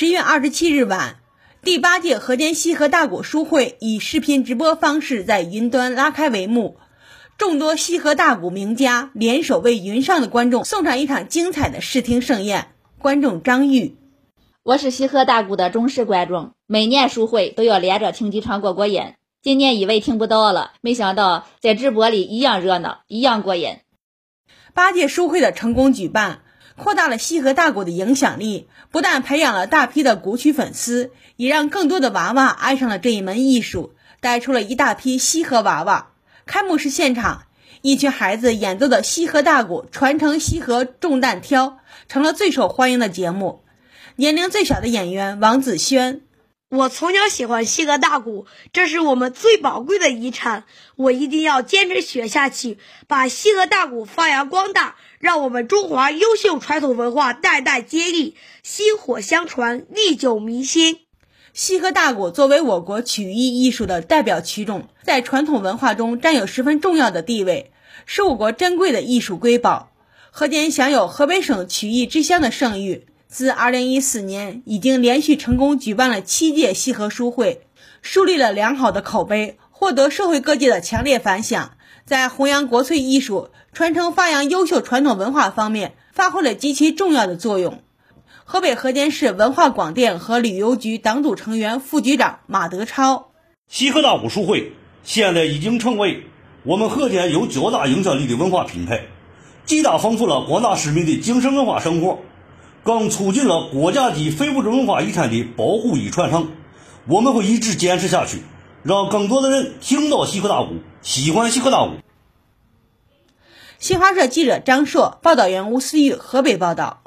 十月二十七日晚，第八届河间西河大鼓书会以视频直播方式在云端拉开帷幕。众多西河大鼓名家联手为云上的观众送上一场精彩的视听盛宴。观众张玉，我是西河大鼓的忠实观众，每年书会都要连着听几场过过瘾。今年以为听不到了，没想到在直播里一样热闹，一样过瘾。八届书会的成功举办。扩大了西河大鼓的影响力，不但培养了大批的鼓曲粉丝，也让更多的娃娃爱上了这一门艺术，带出了一大批西河娃娃。开幕式现场，一群孩子演奏的西河大鼓传承西河重担挑，成了最受欢迎的节目。年龄最小的演员王子轩，我从小喜欢西河大鼓，这是我们最宝贵的遗产，我一定要坚持学下去，把西河大鼓发扬光大。让我们中华优秀传统文化代代接力，薪火相传，历久弥新。西河大鼓作为我国曲艺艺术的代表曲种，在传统文化中占有十分重要的地位，是我国珍贵的艺术瑰宝。河间享有河北省曲艺之乡的盛誉，自2014年已经连续成功举办了七届西河书会，树立了良好的口碑，获得社会各界的强烈反响。在弘扬国粹艺术、传承发扬优秀传统文化方面，发挥了极其重要的作用。河北河间市文化广电和旅游局党组成员、副局长马德超：西河大鼓书会现在已经成为我们河间有较大影响力的文化品牌，极大丰富了广大市民的精神文化生活，更促进了国家级非物质文化遗产的保护与传承。我们会一直坚持下去。让更多的人听到西河大鼓，喜欢西河大鼓。新华社记者张硕，报道员吴思玉，河北报道。